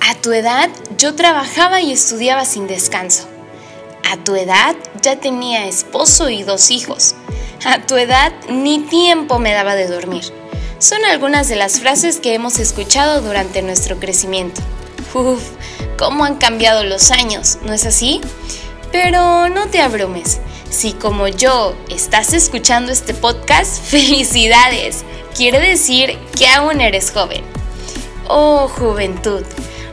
A tu edad yo trabajaba y estudiaba sin descanso. A tu edad ya tenía esposo y dos hijos. A tu edad ni tiempo me daba de dormir. Son algunas de las frases que hemos escuchado durante nuestro crecimiento. Uf, cómo han cambiado los años, ¿no es así? Pero no te abrumes. Si como yo estás escuchando este podcast, felicidades. Quiere decir que aún eres joven. Oh, juventud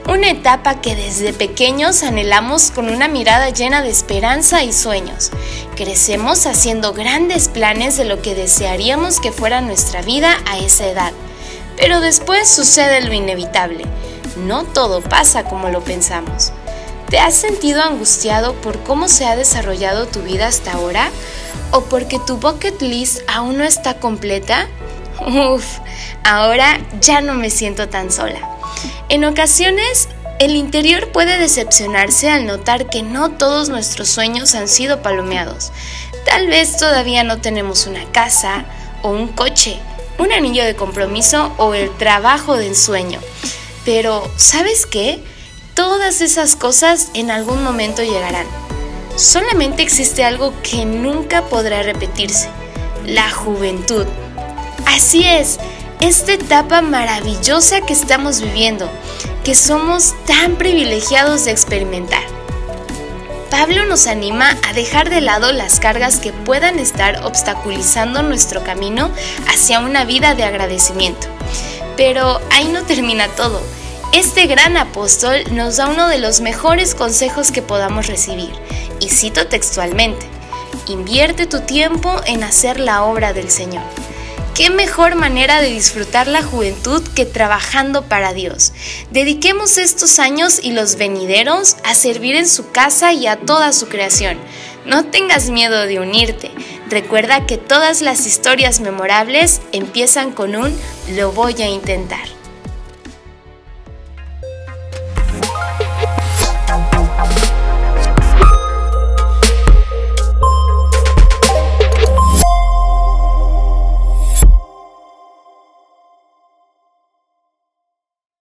una etapa que desde pequeños anhelamos con una mirada llena de esperanza y sueños. Crecemos haciendo grandes planes de lo que desearíamos que fuera nuestra vida a esa edad. Pero después sucede lo inevitable. No todo pasa como lo pensamos. ¿Te has sentido angustiado por cómo se ha desarrollado tu vida hasta ahora? ¿O porque tu bucket list aún no está completa? Uf, ahora ya no me siento tan sola. En ocasiones, el interior puede decepcionarse al notar que no todos nuestros sueños han sido palomeados. Tal vez todavía no tenemos una casa o un coche, un anillo de compromiso o el trabajo de ensueño. Pero, ¿sabes qué? Todas esas cosas en algún momento llegarán. Solamente existe algo que nunca podrá repetirse, la juventud. Así es, esta etapa maravillosa que estamos viviendo, que somos tan privilegiados de experimentar. Pablo nos anima a dejar de lado las cargas que puedan estar obstaculizando nuestro camino hacia una vida de agradecimiento. Pero ahí no termina todo. Este gran apóstol nos da uno de los mejores consejos que podamos recibir, y cito textualmente, invierte tu tiempo en hacer la obra del Señor. ¿Qué mejor manera de disfrutar la juventud que trabajando para Dios? Dediquemos estos años y los venideros a servir en su casa y a toda su creación. No tengas miedo de unirte. Recuerda que todas las historias memorables empiezan con un lo voy a intentar.